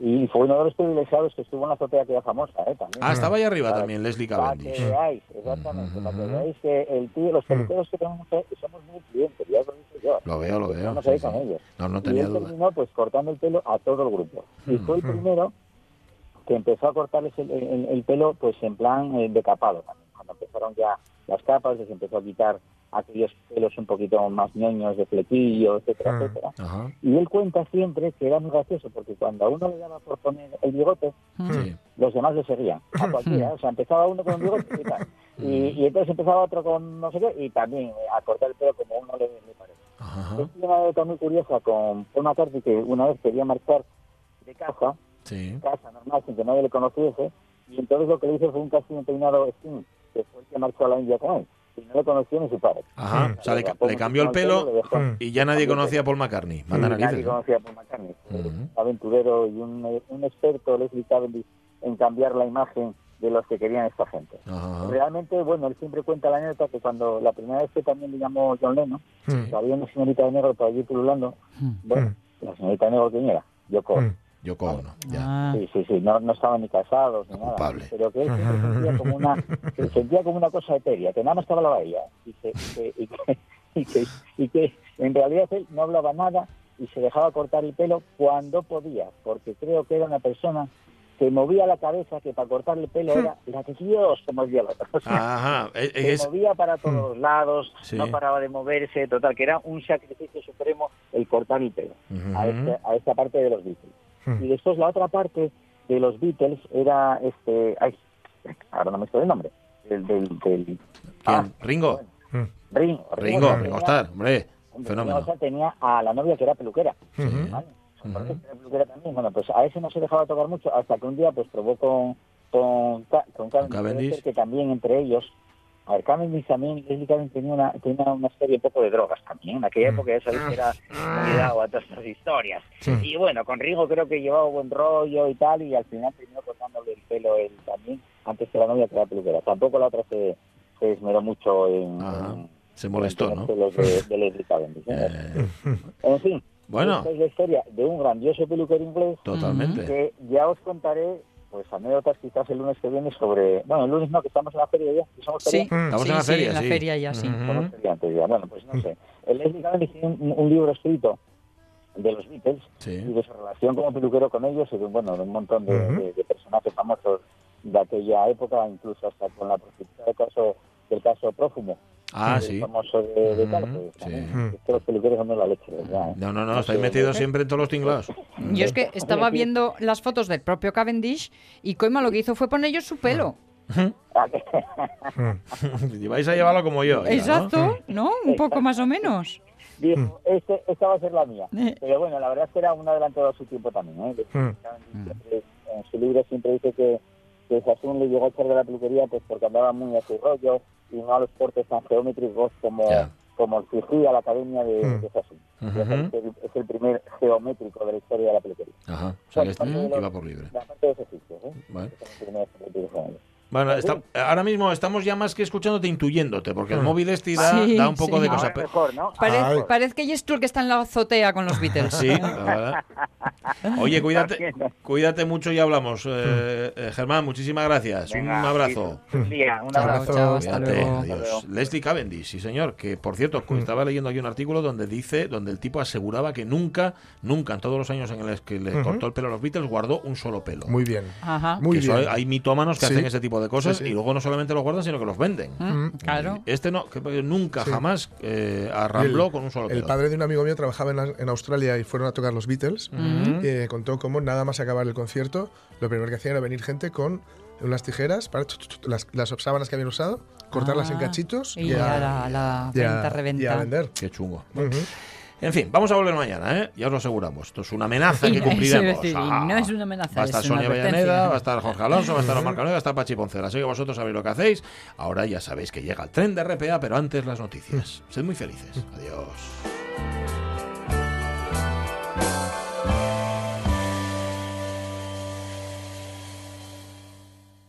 Y fue uno de los privilegiados que estuvo en la azotea aquella famosa, ¿eh? También. Ah, estaba ahí arriba Para- también, Leslie Para que Cavendish. veáis, exactamente, para que veáis que el tío, los peluqueros que tenemos eh, somos muy clientes, ya lo digo yo. Lo veo, lo veo. Estamos sí, ahí sí. con ellos. No, no y tenía él duda. terminó pues cortando el pelo a todo el grupo. Y fue el primero, que empezó a cortarles el, el- el pelo pues en plan eh, decapado también. Cuando empezaron ya las capas, les empezó a quitar aquellos pelos un poquito más ñoños de flequillo, etcétera, Ah. etcétera. Ajá. Y él cuenta siempre que era muy gracioso porque cuando a uno le daba por poner el bigote, Sí. los demás le seguían, a cualquiera. O sea, empezaba uno con un bigote y tal. Y, y entonces empezaba otro con no sé qué y también eh, a cortar el pelo como uno le, le parece. Ajá. Una anécdota muy curiosa con Paul McCartney que una vez quería marchar de casa, Sí. casa normal, sin que nadie le conociese, y entonces lo que le hizo fue un casting peinado Sting, que fue el que marchó a la India con él. Y no le conoció ni su padre. Ajá. O sea, le, le cambió el pelo y ya nadie conocía a Paul McCartney. Manda y nadie conocía a Paul McCartney. Ujú. Un aventurero y un, un experto, Leslie Cavendish, en cambiar la imagen de los que querían esta gente. Ajá. Realmente, bueno, él siempre cuenta la anécdota que cuando la primera vez que también le llamó John Lennon, Mm. que había una señorita de negro por allí pululando, bueno, la señorita de negro, ¿quién era? Yoko. Mm. Yoko Ono. Ya. Ah. Sí, sí, sí, no, no estaban ni casados ni nada, Culpable. pero que él siempre sentía como una, se sentía como una cosa etérea, que nada más que hablaba ella, y que, y que, y [laughs] que, y que, y que en realidad él no hablaba nada y se dejaba cortar el pelo cuando podía, porque creo que era una persona que movía la cabeza, que para cortar el pelo era la que Dios se movía la cabeza. Ajá. Es, se es- movía para todos los lados, Sí. no paraba de moverse, total, que era un sacrificio supremo el cortar el pelo a, este- a esta parte de los Beatles. Mm. Y después la otra parte de los Beatles era este, ay, ahora no me estoy el nombre, del, del, del ah, ¿Quién? ¿Ringo? Mm. Ringo, Ringo, tenía- Ringo Starr, hombre. Fenómeno. Ringo Starr tenía a la novia que era peluquera, Sí. ¿vale? Era peluquera también. Bueno, pues a ese no se dejaba tocar mucho hasta que un día pues probó con con, con Cavendish, que también entre ellos a ver, Cavendish también, Leslie Cavendish tenía una, tenía una serie un poco de drogas también. En aquella época ya sabéis que era cuidado a todas estas historias. Y bueno, con Rigo creo que llevaba buen rollo y tal, y al final terminó cortándole el pelo él también, antes que la novia que era peluquera. Tampoco la otra se, se esmeró mucho en... Se molestó, en ¿no? de, de [laughs] Leslie Cavendish. Eh, En fin, Bueno. esta es la historia de un grandioso peluquero inglés totalmente. que ya os contaré pues anécdotas quizás el lunes que viene sobre... Bueno, el lunes no, que estamos en la feria ya, que somos Sí. Estamos sí, en la sí, feria, en la sí. feria ya, sí. Ya. Bueno, pues no sé. El Leslie Cavendish tiene un, un libro escrito de los Beatles y Sí. de su relación como peluquero con ellos y de, bueno, de un montón de, Ujú. de- de personajes famosos de aquella época, incluso hasta con la prostituta del caso, del caso Prófumo, Ah, el sí. famoso de, pues, sí. también, es que los peluqueros son de la leche, ¿verdad? ¿eh? No, no, no, estáis metidos siempre en todos los tinglados. Yo es que estaba viendo las fotos del propio Cavendish y Coima lo que hizo fue poner ellos su pelo. [laughs] Y vais a llevarlo como yo. Exacto, ¿no? Un poco más o menos. Dijo, este, esta va a ser la mía. Eh. Pero bueno, la verdad es que era un adelantado a su tiempo también. ¿eh? Mm. Siempre, en su libro siempre dice que, que Sassoon le llegó a echar de la peluquería pues porque andaba muy a su rollo y no a los portes tan geométricos como, Ya. como exigía la academia de, Mm. de Sassoon. Es el primer geométrico de la historia de la peluquería. Ajá. O sea, Bueno, este iba por libre. La parte de los egipcios, ¿eh? Vale. Bueno, está- ahora mismo estamos ya más que escuchándote, intuyéndote, porque el móvil este da, Sí, da un poco sí. de cosa. Parece que el que está en la azotea con los Beatles. Sí, la verdad. Oye, cuídate, cuídate mucho y hablamos. Eh, eh, Germán, muchísimas gracias. Venga, un abrazo. sí, Un Chao, abrazo. chao, hasta luego. adiós. Hasta luego. Leslie Cavendish, sí señor, que por cierto, estaba leyendo aquí un artículo donde dice, donde el tipo aseguraba que nunca, nunca en todos los años en los que le cortó el pelo a los Beatles guardó un solo pelo. Muy bien. Ajá. Muy Que eso bien. hay, hay mitómanos que Sí. hacen ese tipo de cosas Sí, sí. y luego no solamente los guardan, sino que los venden. Mm, Claro. Este no, que nunca, Sí. jamás eh, Y arrambló el- con un solo El padre de un amigo mío trabajaba en, en Australia y fueron a tocar los Beatles. Y eh, contó cómo nada más acabar el concierto, lo primero que hacían era venir gente con unas tijeras para las, las sábanas que habían usado, cortarlas en Ah, cachitos Y a la, la y a- y a vender. Qué chungo. Ujú. En fin, vamos a volver mañana, ¿eh? Ya os lo aseguramos. Esto es una amenaza que cumpliremos. decir, Ah, no es una amenaza, Va a estar Sonia. Vallaneda, va a estar Jorge Alonso, va a estar Omar Caneda, va a estar Pachi Poncela. Así que vosotros sabéis lo que hacéis. Ahora ya sabéis que llega el tren de RPA, pero antes las noticias. Sed muy felices. Adiós.